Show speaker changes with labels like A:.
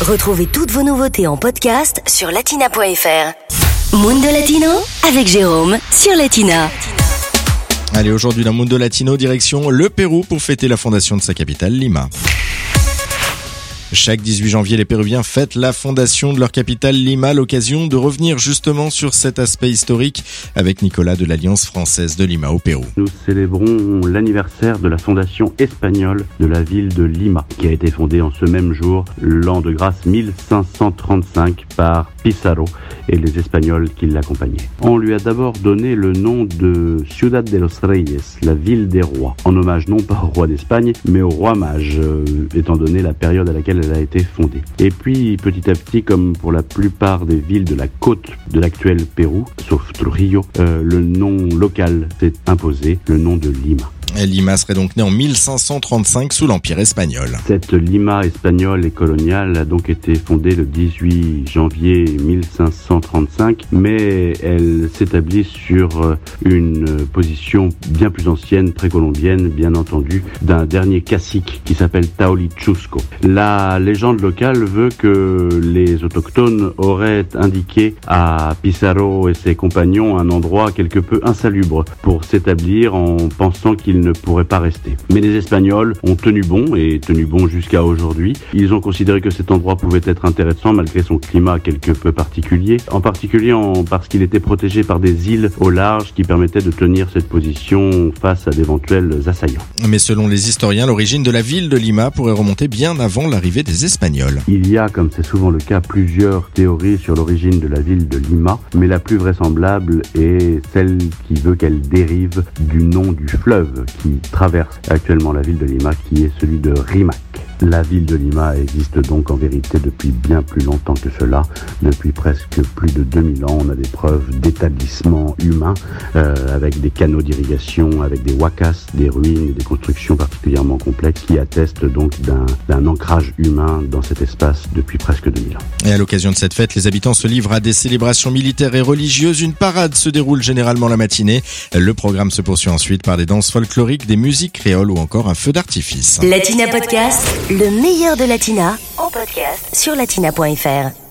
A: Retrouvez toutes vos nouveautés en podcast sur latina.fr. Mundo Latino avec Jérôme sur Latina.
B: Allez, aujourd'hui dans Mundo Latino, direction le Pérou pour fêter la fondation de sa capitale, Lima. Chaque 18 janvier, les Péruviens fêtent la fondation de leur capitale Lima, l'occasion de revenir justement sur cet aspect historique avec Nicolas de l'Alliance française de Lima au Pérou.
C: Nous célébrons l'anniversaire de la fondation espagnole de la ville de Lima, qui a été fondée en ce même jour, l'an de grâce 1535 par Pizarro et les Espagnols qui l'accompagnaient. On lui a d'abord donné le nom de Ciudad de los Reyes, la ville des rois, en hommage non pas au roi d'Espagne, mais au roi mage, euh, étant donné la période à laquelle elle a été fondée. Et puis, petit à petit, comme pour la plupart des villes de la côte de l'actuel Pérou, sauf Trujillo, euh, le nom local s'est imposé, le nom de Lima.
B: Lima serait donc né en 1535 sous l'Empire espagnol.
C: Cette Lima espagnole et coloniale a donc été fondée le 18 janvier 1535, mais elle s'établit sur euh, une position bien plus ancienne, précolombienne, bien entendu, d'un dernier cacique qui s'appelle Taolichusco. La légende locale veut que les autochtones auraient indiqué à Pizarro et ses compagnons un endroit quelque peu insalubre pour s'établir en pensant qu'ils ne pourrait pas rester. Mais les Espagnols ont tenu bon et tenu bon jusqu'à aujourd'hui. Ils ont considéré que cet endroit pouvait être intéressant malgré son climat quelque peu particulier, en particulier en, parce qu'il était protégé par des îles au large qui permettaient de tenir cette position face à d'éventuels assaillants.
B: Mais selon les historiens, l'origine de la ville de Lima pourrait remonter bien avant l'arrivée des Espagnols.
C: Il y a, comme c'est souvent le cas, plusieurs théories sur l'origine de la ville de Lima, mais la plus vraisemblable est celle qui veut qu'elle dérive du nom du fleuve qui traverse actuellement la ville de Lima, qui est celui de Rimac. La ville de Lima existe donc en vérité depuis bien plus longtemps que cela. Depuis presque plus de 2000 ans, on a des preuves d'établissement humain euh, avec des canaux d'irrigation, avec des wakas, des ruines des constructions particulièrement complexes qui attestent donc d'un ancrage humain dans cet espace depuis presque 2000 ans.
B: Et à l'occasion de cette fête, les habitants se livrent à des célébrations militaires et religieuses. Une parade se déroule généralement la matinée. Le programme se poursuit ensuite par des danses folkloriques, des musiques créoles ou encore un feu d'artifice.
A: Latina Podcast, le meilleur de Latina, en podcast sur latina.fr.